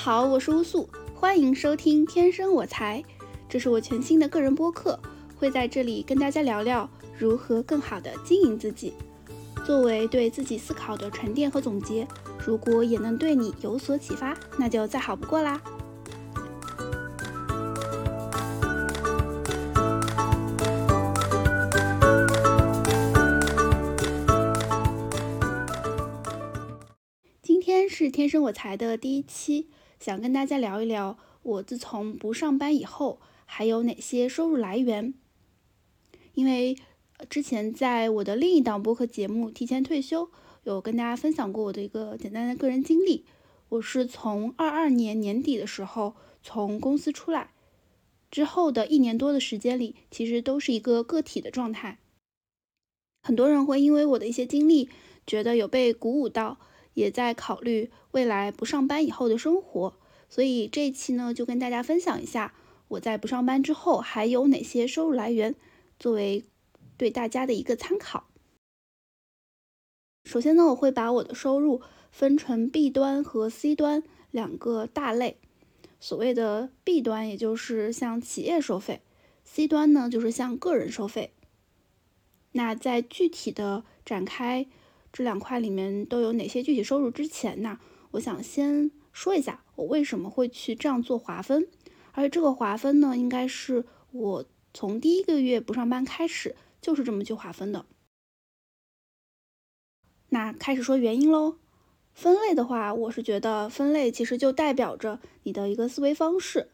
好，我是乌素，欢迎收听《天生我材》，这是我全新的个人播客，会在这里跟大家聊聊如何更好的经营自己。作为对自己思考的沉淀和总结，如果也能对你有所启发，那就再好不过啦。今天是天生我材的第一期，想跟大家聊一聊我自从不上班以后还有哪些收入来源。因为之前在我的另一档播客节目《提前退休》有跟大家分享过我的一个简单的个人经历。我是从二二年年底的时候从公司出来，之后的一年多的时间里，其实都是一个个体的状态。很多人会因为我的一些经历，觉得有被鼓舞到。也在考虑未来不上班以后的生活，所以这一期呢，就跟大家分享一下我在不上班之后还有哪些收入来源，作为对大家的一个参考。首先呢，我会把我的收入分成 B 端和 C 端两个大类。所谓的 B 端，也就是像企业收费；C 端呢，就是像个人收费。那在具体的展开。这两块里面都有哪些具体收入？之前呢，我想先说一下我为什么会去这样做划分，而这个划分呢，应该是我从第一个月不上班开始就是这么去划分的。那开始说原因喽。分类的话，我是觉得分类其实就代表着你的一个思维方式。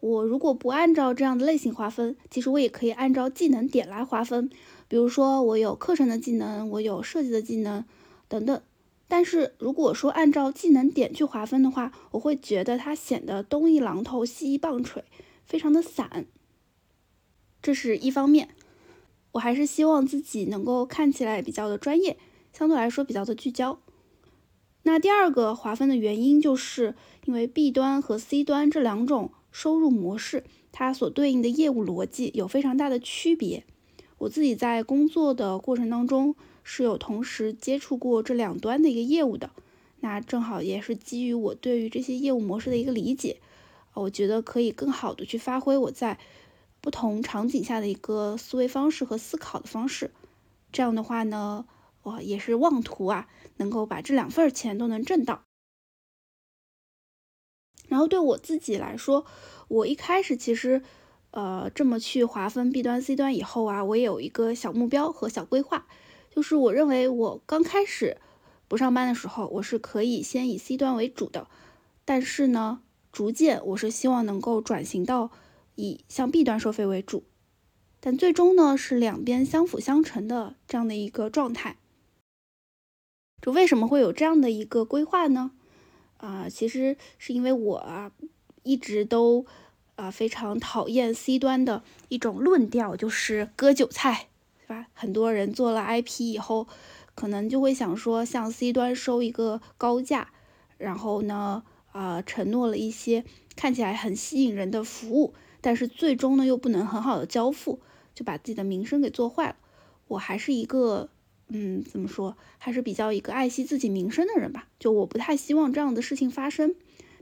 我如果不按照这样的类型划分，其实我也可以按照技能点来划分。比如说，我有课程的技能，我有设计的技能，等等。但是如果说按照技能点去划分的话，我会觉得它显得东一榔头西一棒槌，非常的散。这是一方面，我还是希望自己能够看起来比较的专业，相对来说比较的聚焦。那第二个划分的原因，就是因为 B 端和 C 端这两种收入模式，它所对应的业务逻辑有非常大的区别。我自己在工作的过程当中是有同时接触过这两端的一个业务的，那正好也是基于我对于这些业务模式的一个理解，我觉得可以更好的去发挥我在不同场景下的一个思维方式和思考的方式。这样的话呢，我也是妄图啊，能够把这两份钱都能挣到。然后对我自己来说，我一开始其实。呃，这么去划分 B 端、C 端以后啊，我也有一个小目标和小规划，就是我认为我刚开始不上班的时候，我是可以先以 C 端为主的，但是呢，逐渐我是希望能够转型到以向 B 端收费为主，但最终呢是两边相辅相成的这样的一个状态。就为什么会有这样的一个规划呢？啊，其实是因为我一直都。啊，非常讨厌 C 端的一种论调，就是割韭菜，是吧？很多人做了 IP 以后，可能就会想说，向 C 端收一个高价，然后呢，啊，承诺了一些看起来很吸引人的服务，但是最终呢，又不能很好的交付，就把自己的名声给做坏了。我还是一个，嗯，怎么说，还是比较一个爱惜自己名声的人吧，就我不太希望这样的事情发生。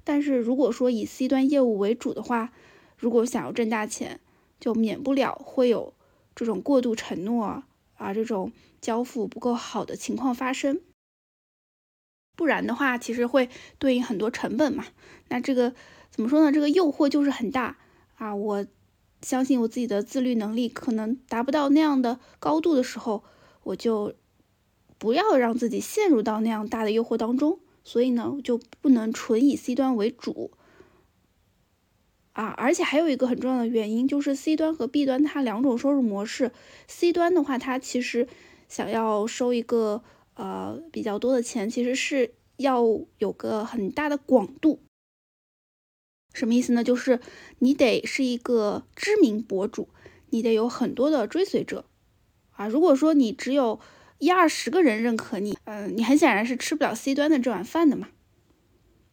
但是如果说以 C 端业务为主的话，如果想要挣大钱，就免不了会有这种过度承诺啊，这种交付不够好的情况发生。不然的话，其实会对应很多成本嘛。那这个怎么说呢？这个诱惑就是很大啊。我相信我自己的自律能力可能达不到那样的高度的时候，我就不要让自己陷入到那样大的诱惑当中。所以呢，就不能纯以 C 端为主啊，而且还有一个很重要的原因，就是 C 端和 B 端它两种收入模式，C 端的话，它其实想要收一个呃比较多的钱，其实是要有个很大的广度。什么意思呢？就是你得是一个知名博主，你得有很多的追随者啊。如果说你只有一二十个人认可你，嗯，你很显然是吃不了 C 端的这碗饭的嘛。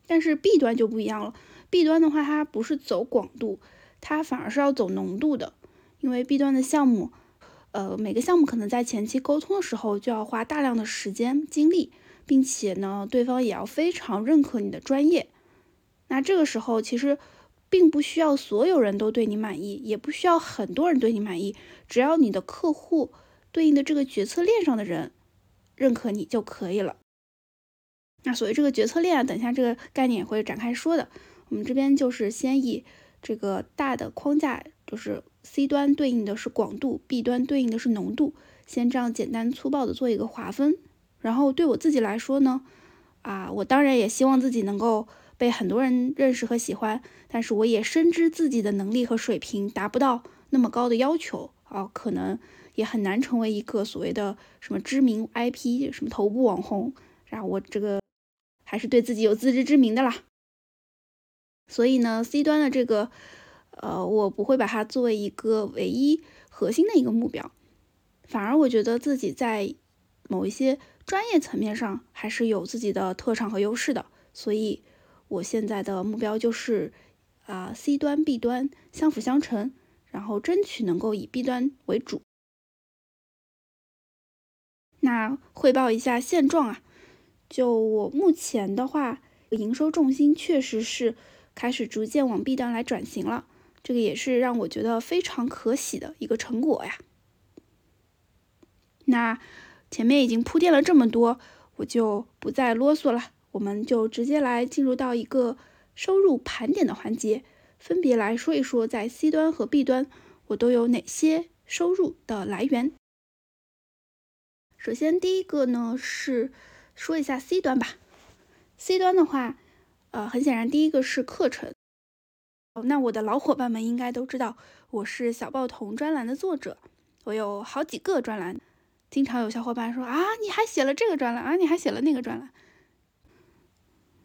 但是 B 端就不一样了，B 端的话，它不是走广度，它反而是要走浓度的。因为 B 端的项目，呃，每个项目可能在前期沟通的时候就要花大量的时间精力，并且呢，对方也要非常认可你的专业。那这个时候其实并不需要所有人都对你满意，也不需要很多人对你满意，只要你的客户对应的这个决策链上的人认可你就可以了。那所谓这个决策链啊，等一下这个概念也会展开说的。我们这边就是先以这个大的框架，就是 C 端对应的是广度，B 端对应的是浓度，先这样简单粗暴的做一个划分。然后对我自己来说呢，啊，我当然也希望自己能够被很多人认识和喜欢，但是我也深知自己的能力和水平达不到那么高的要求啊，可能也很难成为一个所谓的什么知名 IP，什么头部网红。然后我这个。还是对自己有自知之明的啦，所以呢，C 端的这个，呃，我不会把它作为一个唯一核心的一个目标，反而我觉得自己在某一些专业层面上还是有自己的特长和优势的，所以我现在的目标就是啊，C 端 B 端相辅相成，然后争取能够以 B 端为主。那汇报一下现状啊。就我目前的话，营收重心确实是开始逐渐往 B 端来转型了，这个也是让我觉得非常可喜的一个成果呀。那前面已经铺垫了这么多，我就不再啰嗦了，我们就直接来进入到一个收入盘点的环节，分别来说一说在 C 端和 B 端我都有哪些收入的来源。首先第一个呢是。说一下 C 端吧，C 端的话，呃，很显然第一个是课程。那我的老伙伴们应该都知道，我是小报童专栏的作者，我有好几个专栏。经常有小伙伴说啊，你还写了这个专栏啊，你还写了那个专栏。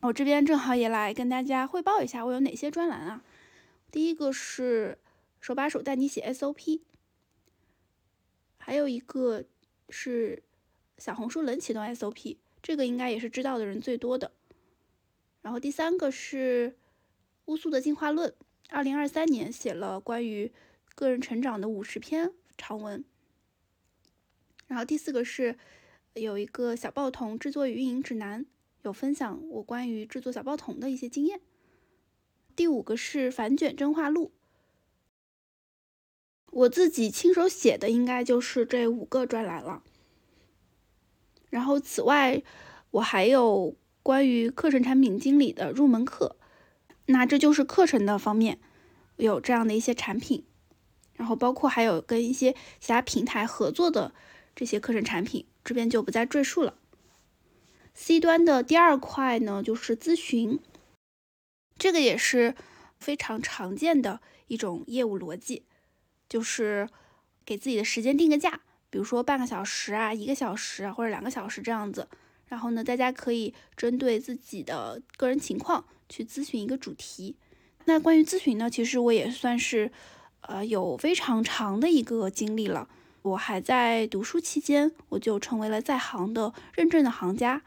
我这边正好也来跟大家汇报一下，我有哪些专栏啊？第一个是手把手带你写 SOP，还有一个是小红书冷启动 SOP。这个应该也是知道的人最多的。然后第三个是乌苏的进化论，二零二三年写了关于个人成长的五十篇长文。然后第四个是有一个小报童制作与运营指南，有分享我关于制作小报童的一些经验。第五个是反卷真话录，我自己亲手写的应该就是这五个专栏了。然后，此外，我还有关于课程产品经理的入门课，那这就是课程的方面，有这样的一些产品，然后包括还有跟一些其他平台合作的这些课程产品，这边就不再赘述了。C 端的第二块呢，就是咨询，这个也是非常常见的一种业务逻辑，就是给自己的时间定个价。比如说半个小时啊，一个小时啊，或者两个小时这样子，然后呢，大家可以针对自己的个人情况去咨询一个主题。那关于咨询呢，其实我也算是呃有非常长的一个经历了。我还在读书期间，我就成为了在行的认证的行家。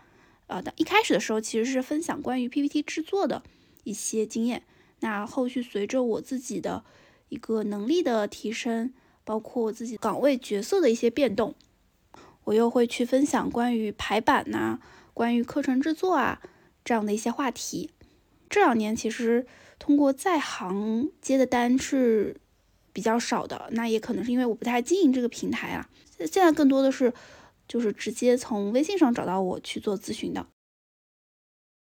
呃，一开始的时候其实是分享关于 PPT 制作的一些经验。那后续随着我自己的一个能力的提升。包括自己岗位角色的一些变动，我又会去分享关于排版呐、关于课程制作啊这样的一些话题。这两年其实通过在行接的单是比较少的，那也可能是因为我不太经营这个平台啊。现在更多的是就是直接从微信上找到我去做咨询的。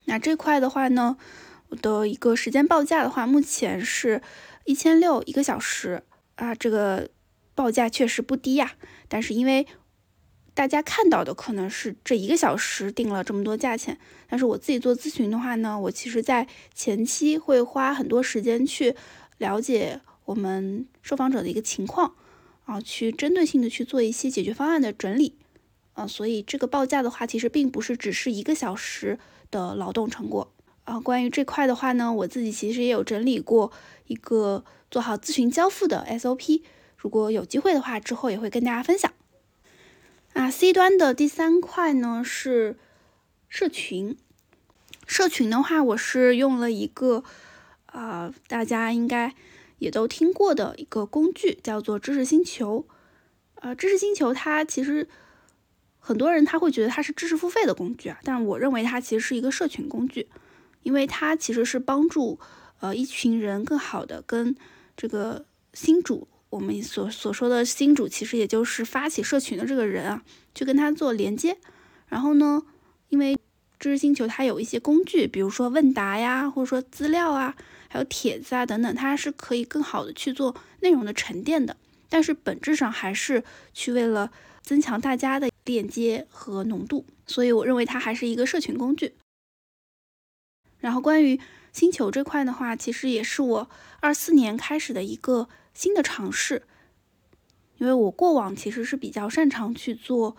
那这块的话呢，我的一个时间报价的话，目前是一千六一个小时啊，这个。报价确实不低呀，但是因为大家看到的可能是这一个小时定了这么多价钱，但是我自己做咨询的话呢，我其实在前期会花很多时间去了解我们受访者的一个情况，啊，去针对性的去做一些解决方案的整理，啊，所以这个报价的话，其实并不是只是一个小时的劳动成果，啊，关于这块的话呢，我自己其实也有整理过一个做好咨询交付的 SOP。如果有机会的话，之后也会跟大家分享。啊，C 端的第三块呢是社群。社群的话，我是用了一个啊，大家应该也都听过的一个工具，叫做知识星球。呃，知识星球它其实很多人他会觉得它是知识付费的工具啊，但我认为它其实是一个社群工具。因为它其实是帮助呃一群人更好的跟这个新主，我们所所说的新主，其实也就是发起社群的这个人啊，去跟他做连接。然后呢，因为知识星球它有一些工具，比如说问答呀，或者说资料啊，还有帖子啊等等，它是可以更好的去做内容的沉淀的。但是本质上还是去为了增强大家的链接和浓度，所以我认为它还是一个社群工具。然后关于星球这块的话，其实也是我二四年开始的一个新的尝试，因为我过往其实是比较擅长去做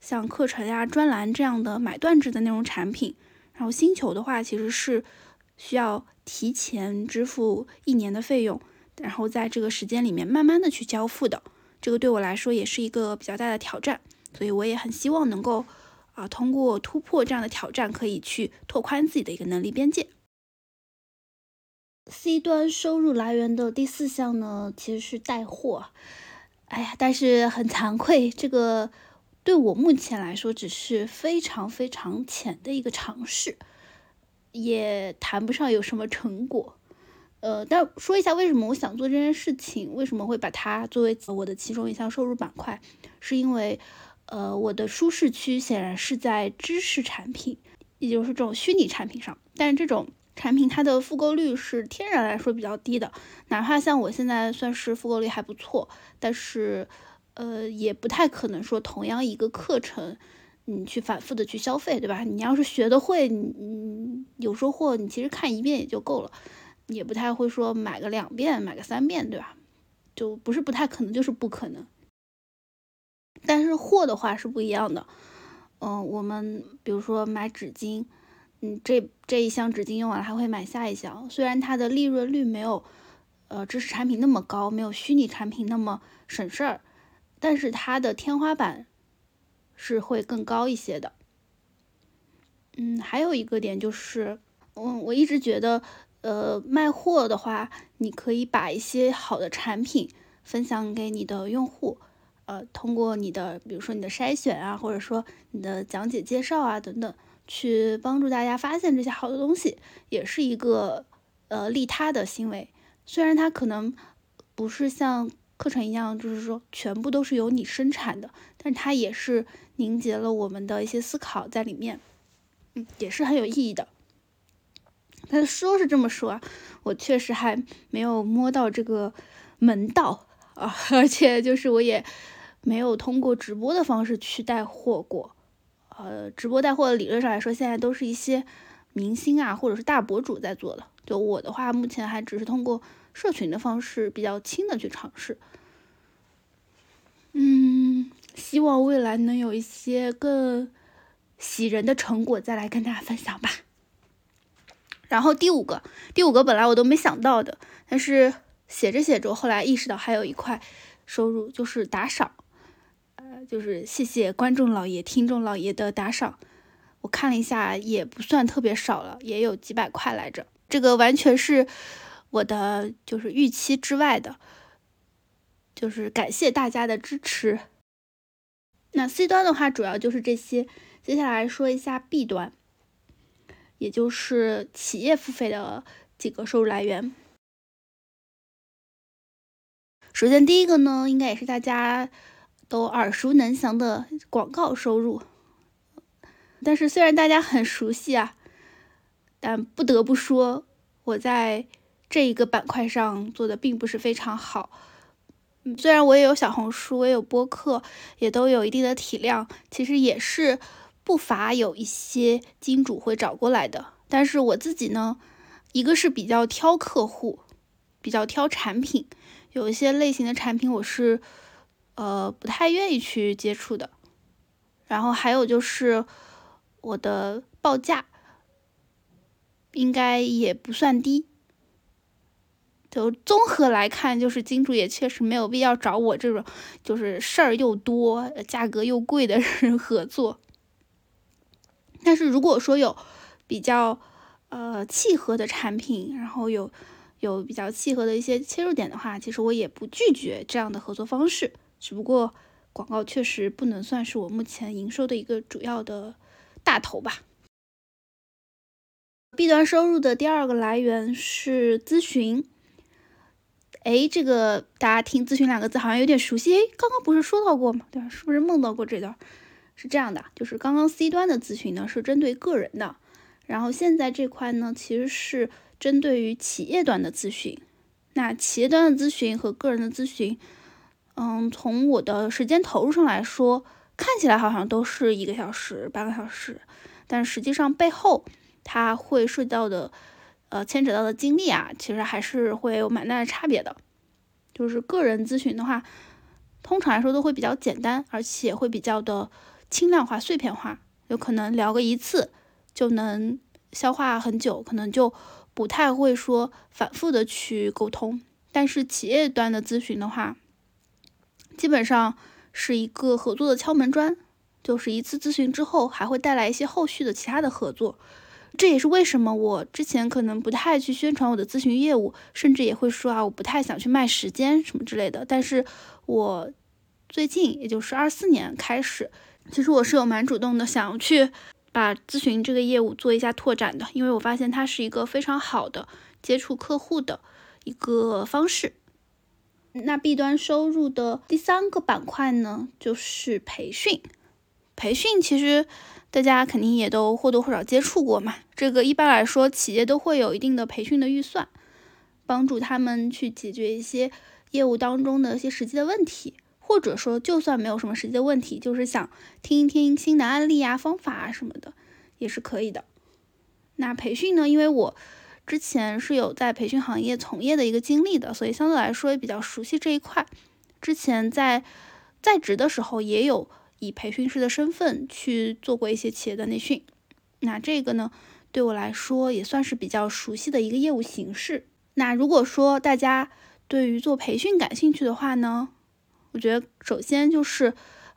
像课程呀、专栏这样的买断制的内容产品，然后星球的话其实是需要提前支付一年的费用。然后在这个时间里面慢慢的去交付的，这个对我来说也是一个比较大的挑战，所以我也很希望能够啊通过突破这样的挑战，可以去拓宽自己的一个能力边界。C 端收入来源的第四项呢，其实是带货。哎呀，但是很惭愧，这个对我目前来说只是非常非常浅的一个尝试，也谈不上有什么成果。呃，但说一下为什么我想做这件事情，为什么会把它作为我的其中一项收入板块，是因为，呃，我的舒适区显然是在知识产品，也就是这种虚拟产品上，但是这种产品它的复购率是天然来说比较低的，哪怕像我现在算是复购率还不错，但是，呃，也不太可能说同样一个课程，你去反复的去消费，对吧？你要是学的会，你你有收获，你其实看一遍也就够了。也不太会说买个两遍，买个三遍，对吧？就不是不太可能，就是不可能。但是货的话是不一样的，嗯，我们比如说买纸巾，嗯，这这一箱纸巾用完了还会买下一箱，虽然它的利润率没有呃知识产品那么高，没有虚拟产品那么省事儿，但是它的天花板是会更高一些的。嗯，还有一个点就是，嗯，我一直觉得。呃，卖货的话，你可以把一些好的产品分享给你的用户，呃，通过你的，比如说你的筛选啊，或者说你的讲解介绍啊等等，去帮助大家发现这些好的东西，也是一个呃利他的行为。虽然它可能不是像课程一样，就是说全部都是由你生产的，但它也是凝结了我们的一些思考在里面，嗯，也是很有意义的。他说是这么说啊，我确实还没有摸到这个门道啊，而且就是我也没有通过直播的方式去带货过。呃，直播带货的理论上来说，现在都是一些明星啊，或者是大博主在做的。就我的话，目前还只是通过社群的方式比较轻的去尝试。嗯，希望未来能有一些更喜人的成果再来跟大家分享吧。然后第五个，第五个本来我都没想到的，但是写着写着，后来意识到还有一块收入就是打赏，就是谢谢观众老爷、听众老爷的打赏。我看了一下，也不算特别少了，也有几百块来着。这个完全是我的就是预期之外的，就是感谢大家的支持。那 C 端的话，主要就是这些。接下来说一下 B 端。也就是企业付费的几个收入来源。首先，第一个呢，应该也是大家都耳熟能详的广告收入。但是，虽然大家很熟悉啊，但不得不说，我在这一个板块上做的并不是非常好。嗯虽然我也有小红书，我也有播客，也都有一定的体量，其实也是。不乏有一些金主会找过来的，但是我自己呢，一个是比较挑客户，比较挑产品，有一些类型的产品我是呃不太愿意去接触的。然后还有就是我的报价应该也不算低，就综合来看，就是金主也确实没有必要找我这种就是事儿又多、价格又贵的人合作。但是如果说有比较呃契合的产品，然后有有比较契合的一些切入点的话，其实我也不拒绝这样的合作方式。只不过广告确实不能算是我目前营收的一个主要的大头吧。B 端收入的第二个来源是咨询。哎，这个大家听“咨询”两个字好像有点熟悉。哎，刚刚不是说到过吗？对吧？是不是梦到过这段？是这样的，就是刚刚 C 端的咨询呢是针对个人的，然后现在这块呢其实是针对于企业端的咨询。那企业端的咨询和个人的咨询，嗯，从我的时间投入上来说，看起来好像都是一个小时、半个小时，但实际上背后它会涉及到的，呃，牵扯到的精力啊，其实还是会有蛮大的差别的。就是个人咨询的话，通常来说都会比较简单，而且会比较的。轻量化、碎片化，有可能聊个一次就能消化很久，可能就不太会说反复的去沟通。但是企业端的咨询的话，基本上是一个合作的敲门砖，就是一次咨询之后还会带来一些后续的其他的合作。这也是为什么我之前可能不太去宣传我的咨询业务，甚至也会说啊，我不太想去卖时间什么之类的。但是我最近，也就是二四年开始。其实我是有蛮主动的，想要去把咨询这个业务做一下拓展的，因为我发现它是一个非常好的接触客户的一个方式。那 B 端收入的第三个板块呢，就是培训。培训其实大家肯定也都或多或少接触过嘛，这个一般来说企业都会有一定的培训的预算，帮助他们去解决一些业务当中的一些实际的问题。或者说，就算没有什么实际的问题，就是想听一听新的案例啊、方法啊什么的，也是可以的。那培训呢？因为我之前是有在培训行业从业的一个经历的，所以相对来说也比较熟悉这一块。之前在在职的时候，也有以培训师的身份去做过一些企业的内训。那这个呢，对我来说也算是比较熟悉的一个业务形式。那如果说大家对于做培训感兴趣的话呢？我觉得首先就是，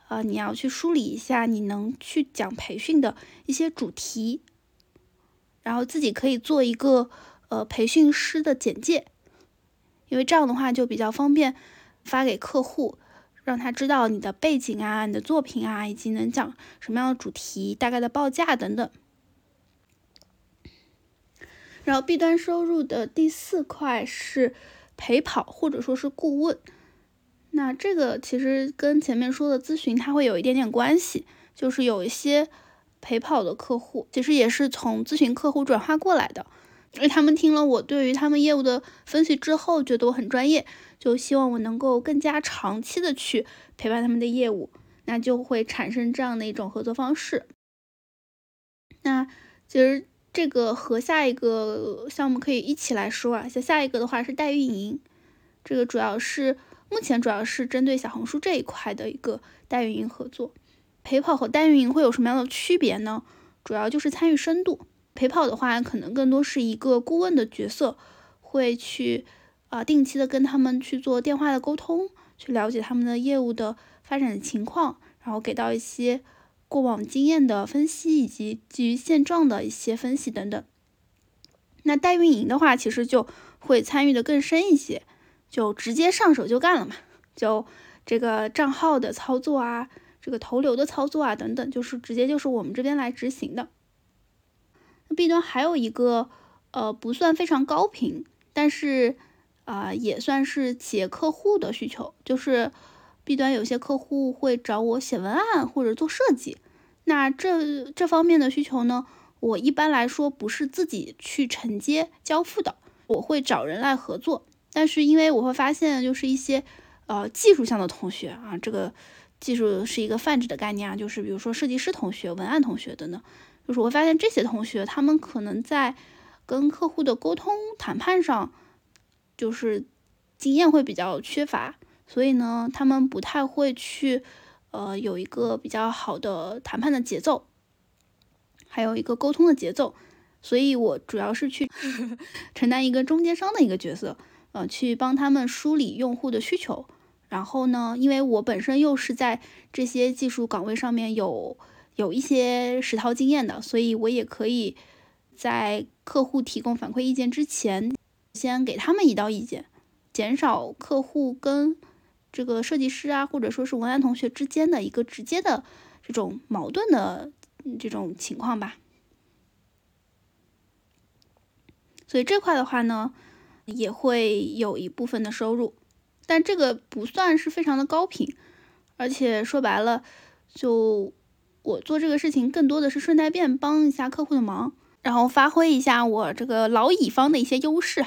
呃，你要去梳理一下你能去讲培训的一些主题，然后自己可以做一个呃培训师的简介，因为这样的话就比较方便发给客户，让他知道你的背景啊、你的作品啊，以及能讲什么样的主题、大概的报价等等。然后 B 端收入的第四块是陪跑或者说是顾问。那这个其实跟前面说的咨询它会有一点点关系，就是有一些陪跑的客户，其实也是从咨询客户转化过来的，因为他们听了我对于他们业务的分析之后，觉得我很专业，就希望我能够更加长期的去陪伴他们的业务，那就会产生这样的一种合作方式。那其实这个和下一个项目可以一起来说啊，像下一个的话是代运营，这个主要是。目前主要是针对小红书这一块的一个代运营合作，陪跑和代运营会有什么样的区别呢？主要就是参与深度，陪跑的话可能更多是一个顾问的角色，会去啊定期的跟他们去做电话的沟通，去了解他们的业务的发展情况，然后给到一些过往经验的分析以及基于现状的一些分析等等。那代运营的话，其实就会参与的更深一些。就直接上手就干了嘛，就这个账号的操作啊，这个投流的操作啊等等，就是直接就是我们这边来执行的。那 B 端还有一个呃不算非常高频，但是啊也算是企业客户的需求，就是 B 端有些客户会找我写文案或者做设计，那这这方面的需求呢，我一般来说不是自己去承接交付的，我会找人来合作。但是因为我会发现，就是一些呃技术项的同学啊，这个技术是一个泛指的概念啊，就是比如说设计师同学、文案同学等等，就是我会发现这些同学他们可能在跟客户的沟通谈判上，就是经验会比较缺乏，所以呢，他们不太会去呃有一个比较好的谈判的节奏，还有一个沟通的节奏，所以我主要是去 承担一个中间商的一个角色。呃，去帮他们梳理用户的需求，然后呢，因为我本身又是在这些技术岗位上面有有一些实操经验的，所以我也可以在客户提供反馈意见之前，先给他们一道意见，减少客户跟这个设计师啊，或者说是文案同学之间的一个直接的这种矛盾的这种情况吧。所以这块的话呢，也会有一部分的收入，但这个不算是非常的高频，而且说白了，就我做这个事情更多的是顺带便帮一下客户的忙，然后发挥一下我这个老乙方的一些优势。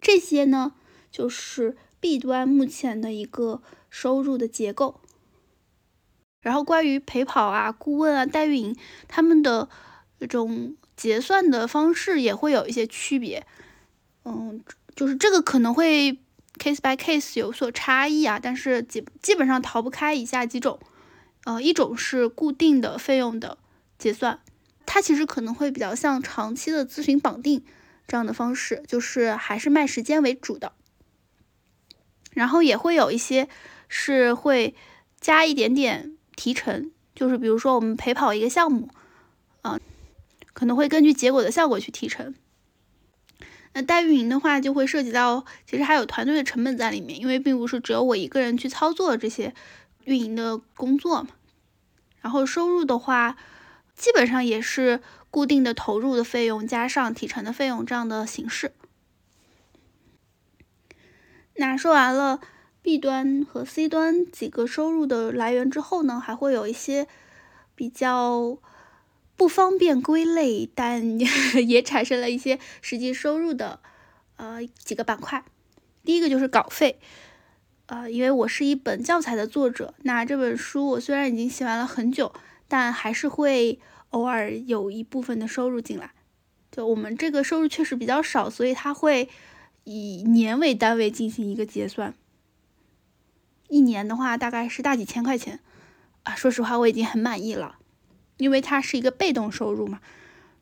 这些呢，就是 B 端目前的一个收入的结构。然后关于陪跑啊、顾问啊、代运营，他们的这种结算的方式也会有一些区别。嗯，就是这个可能会 case by case 有所差异啊，但是基基本上逃不开以下几种。呃，一种是固定的费用的结算，它其实可能会比较像长期的咨询绑定这样的方式，就是还是卖时间为主的。然后也会有一些是会加一点点。提成就是比如说我们陪跑一个项目，啊，可能会根据结果的效果去提成。那代运营的话就会涉及到，其实还有团队的成本在里面，因为并不是只有我一个人去操作这些运营的工作嘛。然后收入的话，基本上也是固定的投入的费用加上提成的费用这样的形式。那说完了。B 端和 C 端几个收入的来源之后呢，还会有一些比较不方便归类，但 也产生了一些实际收入的呃几个板块。第一个就是稿费，呃，因为我是一本教材的作者，那这本书我虽然已经写完了很久，但还是会偶尔有一部分的收入进来。就我们这个收入确实比较少，所以它会以年为单位进行一个结算。一年的话，大概是大几千块钱啊。说实话，我已经很满意了，因为它是一个被动收入嘛，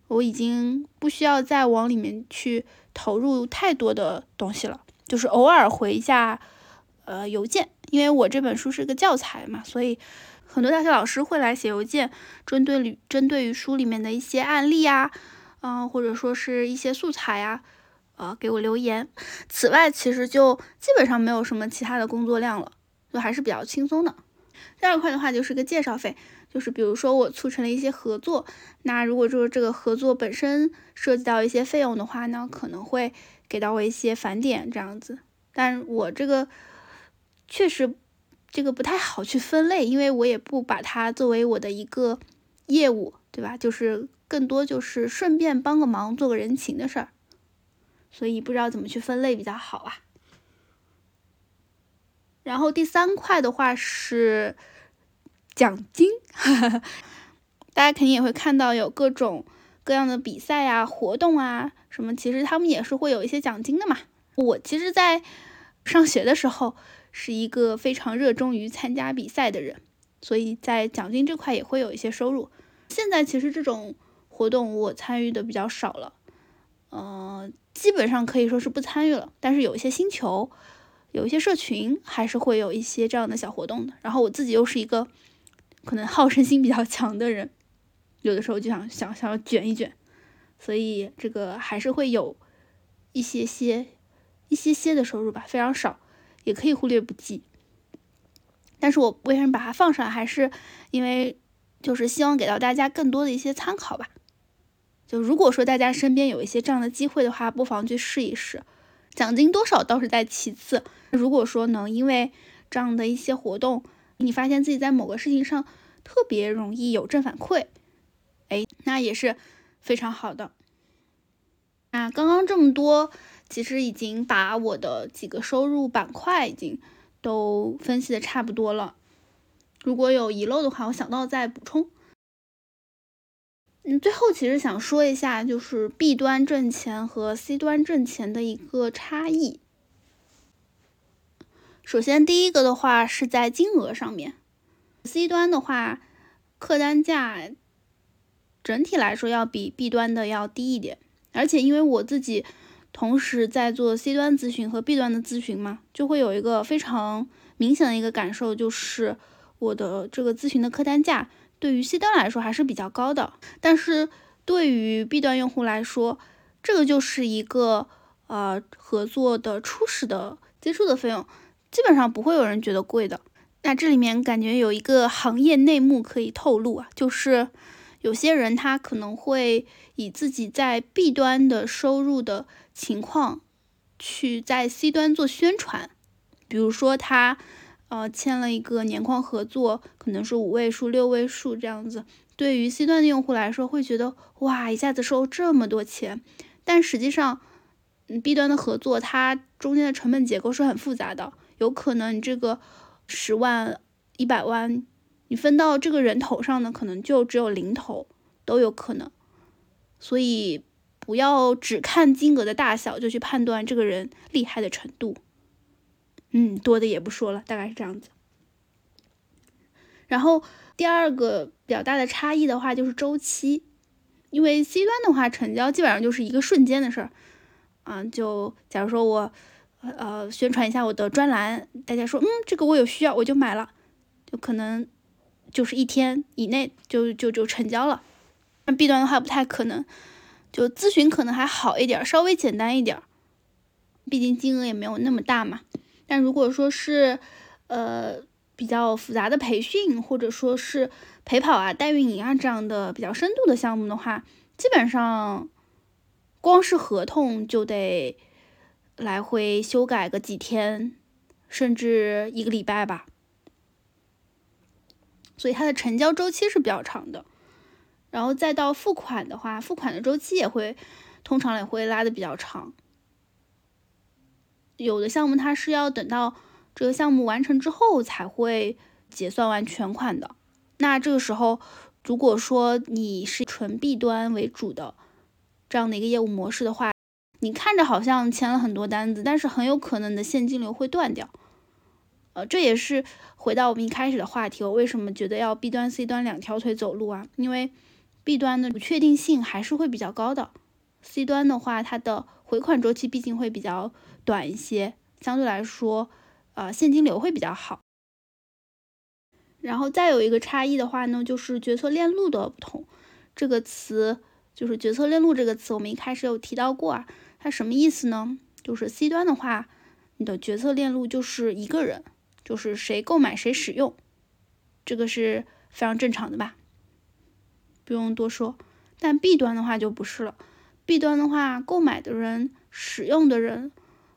我已经不需要再往里面去投入太多的东西了，就是偶尔回一下呃邮件，因为我这本书是个教材嘛，所以很多大学老师会来写邮件，针对针对于书里面的一些案例啊，嗯，或者说是一些素材呀，呃，给我留言。此外，其实就基本上没有什么其他的工作量了。就还是比较轻松的。第二块的话就是个介绍费，就是比如说我促成了一些合作，那如果说这个合作本身涉及到一些费用的话呢，可能会给到我一些返点这样子。但我这个确实这个不太好去分类，因为我也不把它作为我的一个业务，对吧？就是更多就是顺便帮个忙，做个人情的事儿，所以不知道怎么去分类比较好啊。然后第三块的话是奖金，大家肯定也会看到有各种各样的比赛啊、活动啊什么，其实他们也是会有一些奖金的嘛。我其实，在上学的时候是一个非常热衷于参加比赛的人，所以在奖金这块也会有一些收入。现在其实这种活动我参与的比较少了，嗯，基本上可以说是不参与了。但是有一些星球。有一些社群还是会有一些这样的小活动的，然后我自己又是一个可能好胜心比较强的人，有的时候就想想想要卷一卷，所以这个还是会有一些些一些些的收入吧，非常少，也可以忽略不计。但是我为什么把它放上，还是因为就是希望给到大家更多的一些参考吧。就如果说大家身边有一些这样的机会的话，不妨去试一试。奖金多少倒是在其次，如果说能因为这样的一些活动，你发现自己在某个事情上特别容易有正反馈，哎，那也是非常好的。那刚刚这么多，其实已经把我的几个收入板块已经都分析的差不多了。如果有遗漏的话，我想到再补充。嗯，最后其实想说一下，就是 B 端挣钱和 C 端挣钱的一个差异。首先，第一个的话是在金额上面，C 端的话，客单价整体来说要比 B 端的要低一点。而且，因为我自己同时在做 C 端咨询和 B 端的咨询嘛，就会有一个非常明显的一个感受，就是我的这个咨询的客单价。对于 C 端来说还是比较高的，但是对于 B 端用户来说，这个就是一个呃合作的初始的接触的费用，基本上不会有人觉得贵的。那这里面感觉有一个行业内幕可以透露啊，就是有些人他可能会以自己在 B 端的收入的情况去在 C 端做宣传，比如说他呃签了一个年框合作，可能是五位数、六位数这样子，对于 C 端的用户来说会觉得哇，一下子收这么多钱，但实际上，嗯，B 端的合作它中间的成本结构是很复杂的，有可能你这个十万、一百万。你分到这个人头上呢，可能就只有零头，都有可能。所以不要只看金额的大小就去判断这个人厉害的程度。嗯，多的也不说了，大概是这样子。然后第二个比较大的差异的话就是周期，因为 C 端的话成交基本上就是一个瞬间的事儿。嗯，就假如说我呃宣传一下我的专栏，大家说嗯这个我有需要，我就买了，就可能。就是一天以内就就就成交了，那 B 端的话不太可能，就咨询可能还好一点，稍微简单一点，毕竟金额也没有那么大嘛。但如果说是呃比较复杂的培训，或者说是陪跑啊、代运营啊这样的比较深度的项目的话，基本上光是合同就得来回修改个几天，甚至一个礼拜吧。所以它的成交周期是比较长的，然后再到付款的话，付款的周期也会通常也会拉的比较长。有的项目它是要等到这个项目完成之后才会结算完全款的。那这个时候，如果说你是纯 B 端为主的这样的一个业务模式的话，你看着好像签了很多单子，但是很有可能你的现金流会断掉。呃，这也是回到我们一开始的话题，我为什么觉得要 B 端、C 端两条腿走路啊？因为 B 端的不确定性还是会比较高的，C 端的话，它的回款周期毕竟会比较短一些，相对来说，呃，现金流会比较好。然后再有一个差异的话呢，就是决策链路的不同。这个词就是决策链路这个词，我们一开始有提到过啊，它什么意思呢？就是 C 端的话，你的决策链路就是一个人。就是谁购买谁使用，这个是非常正常的吧，不用多说。但 B 端的话就不是了，B 端的话，购买的人、使用的人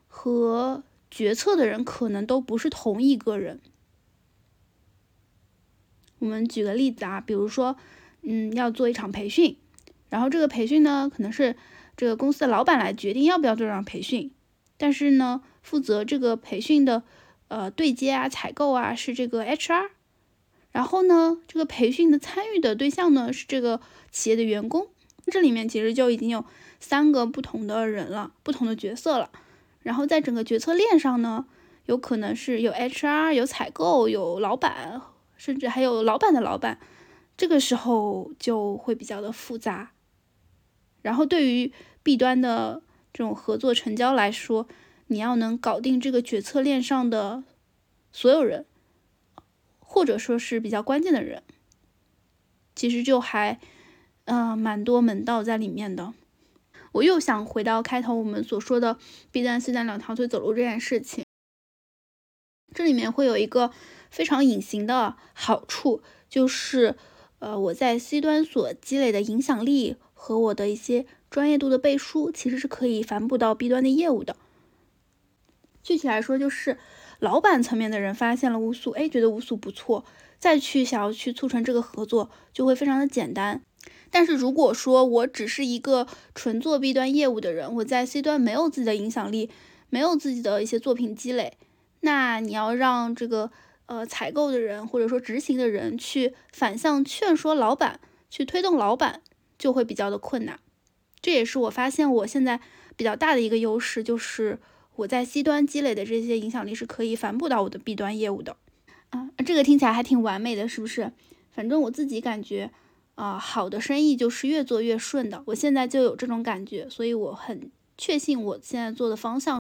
和决策的人可能都不是同一个人。我们举个例子啊，比如说，嗯，要做一场培训，然后这个培训呢，可能是这个公司的老板来决定要不要做这场培训，但是呢，负责这个培训的。呃，对接啊，采购啊，是这个 HR，然后呢，这个培训的参与的对象呢是这个企业的员工，这里面其实就已经有三个不同的人了，不同的角色了。然后在整个决策链上呢，有可能是有 HR，有采购，有老板，甚至还有老板的老板，这个时候就会比较的复杂。然后对于 B 端的这种合作成交来说，你要能搞定这个决策链上的所有人，或者说是比较关键的人，其实就还，呃，蛮多门道在里面的。我又想回到开头我们所说的 B 端、C 端两条腿走路这件事情，这里面会有一个非常隐形的好处，就是，呃，我在 C 端所积累的影响力和我的一些专业度的背书，其实是可以反哺到 B 端的业务的。具体来说，就是老板层面的人发现了乌素，哎，觉得乌素不错，再去想要去促成这个合作，就会非常的简单。但是如果说我只是一个纯做 B 端业务的人，我在 C 端没有自己的影响力，没有自己的一些作品积累，那你要让这个呃采购的人或者说执行的人去反向劝说老板，去推动老板，就会比较的困难。这也是我发现我现在比较大的一个优势，就是。我在 C 端积累的这些影响力是可以反哺到我的 B 端业务的，啊，这个听起来还挺完美的，是不是？反正我自己感觉，啊，好的生意就是越做越顺的。我现在就有这种感觉，所以我很确信我现在做的方向。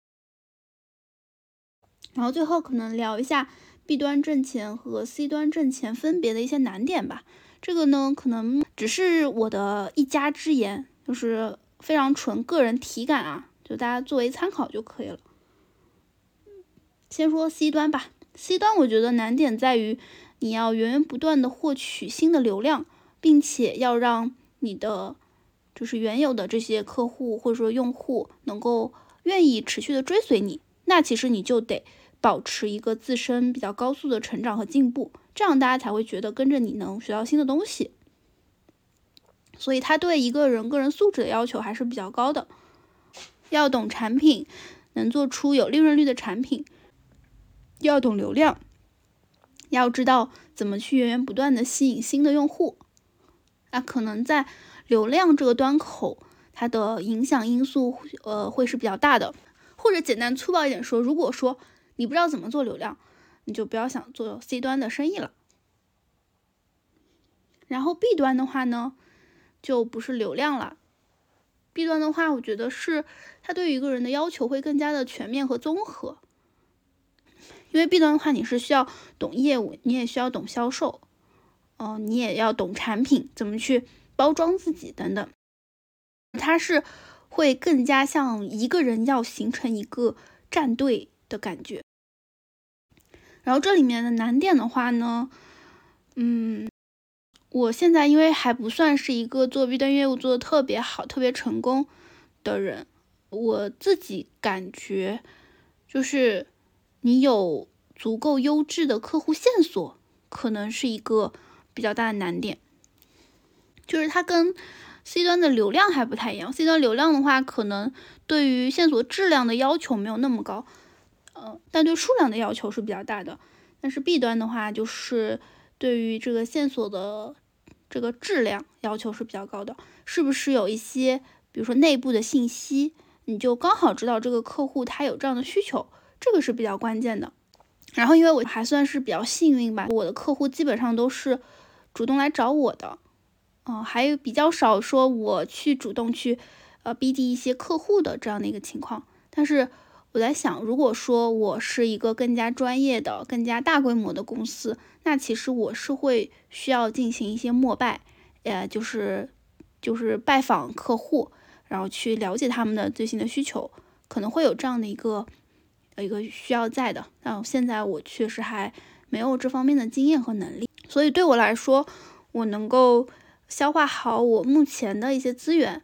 然后最后可能聊一下 B 端挣钱和 C 端挣钱分别的一些难点吧。这个呢，可能只是我的一家之言，就是非常纯个人体感啊。就大家作为参考就可以了。先说 C 端吧，C 端我觉得难点在于你要源源不断的获取新的流量，并且要让你的就是原有的这些客户或者说用户能够愿意持续的追随你，那其实你就得保持一个自身比较高速的成长和进步，这样大家才会觉得跟着你能学到新的东西。所以他对一个人个人素质的要求还是比较高的，要懂产品，能做出有利润率的产品，要懂流量，要知道怎么去源源不断的吸引新的用户。那可能在流量这个端口，它的影响因素呃会是比较大的。或者简单粗暴一点说，如果说你不知道怎么做流量，你就不要想做 C 端的生意了。然后 B 端的话呢，就不是流量了。B 端的话，我觉得是它对于一个人的要求会更加的全面和综合。因为 B 端的话，你是需要懂业务，你也需要懂销售。哦，你也要懂产品，怎么去包装自己等等，它是会更加像一个人要形成一个战队的感觉。然后这里面的难点的话呢，嗯，我现在因为还不算是一个做 B 端业务做的特别好、特别成功的人，我自己感觉就是你有足够优质的客户线索，可能是一个。比较大的难点，就是它跟 C 端的流量还不太一样。C 端流量的话，可能对于线索质量的要求没有那么高，呃，但对数量的要求是比较大的。但是 B 端的话，就是对于这个线索的这个质量要求是比较高的。是不是有一些，比如说内部的信息，你就刚好知道这个客户他有这样的需求，这个是比较关键的。然后因为我还算是比较幸运吧，我的客户基本上都是。主动来找我的，嗯，还有比较少说我去主动去，呃，BD 一些客户的这样的一个情况。但是我在想，如果说我是一个更加专业的、更加大规模的公司，那其实我是会需要进行一些陌拜，呃，就是就是拜访客户，然后去了解他们的最新的需求，可能会有这样的一个呃一个需要在的。但现在我确实还没有这方面的经验和能力。所以对我来说，我能够消化好我目前的一些资源，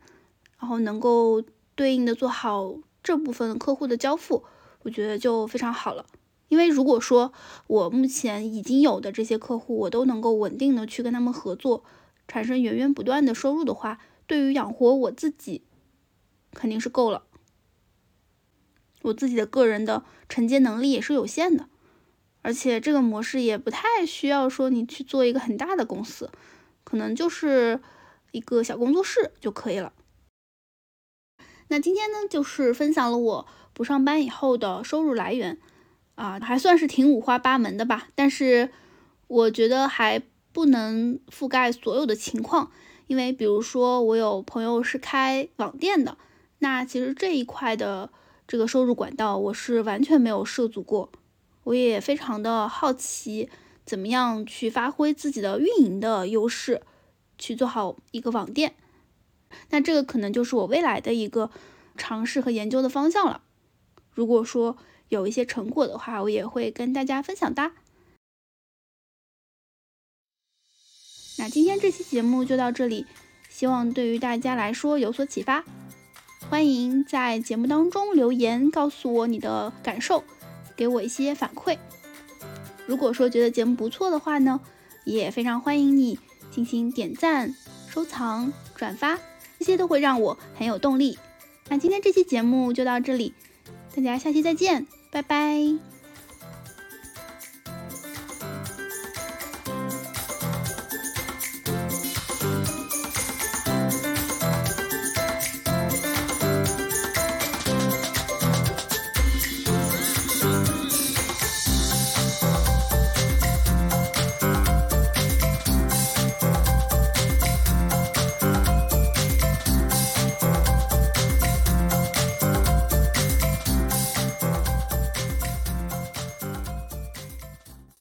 然后能够对应的做好这部分客户的交付，我觉得就非常好了。因为如果说我目前已经有的这些客户，我都能够稳定的去跟他们合作，产生源源不断的收入的话，对于养活我自己肯定是够了。我自己的个人的承接能力也是有限的。而且这个模式也不太需要说你去做一个很大的公司，可能就是一个小工作室就可以了。那今天呢，就是分享了我不上班以后的收入来源，啊，还算是挺五花八门的吧。但是我觉得还不能覆盖所有的情况，因为比如说我有朋友是开网店的，那其实这一块的这个收入管道我是完全没有涉足过。我也非常的好奇，怎么样去发挥自己的运营的优势，去做好一个网店。那这个可能就是我未来的一个尝试和研究的方向了。如果说有一些成果的话，我也会跟大家分享的。那今天这期节目就到这里，希望对于大家来说有所启发。欢迎在节目当中留言，告诉我你的感受。给我一些反馈。如果说觉得节目不错的话呢，也非常欢迎你进行点赞、收藏、转发，这些都会让我很有动力。那今天这期节目就到这里，大家下期再见，拜拜。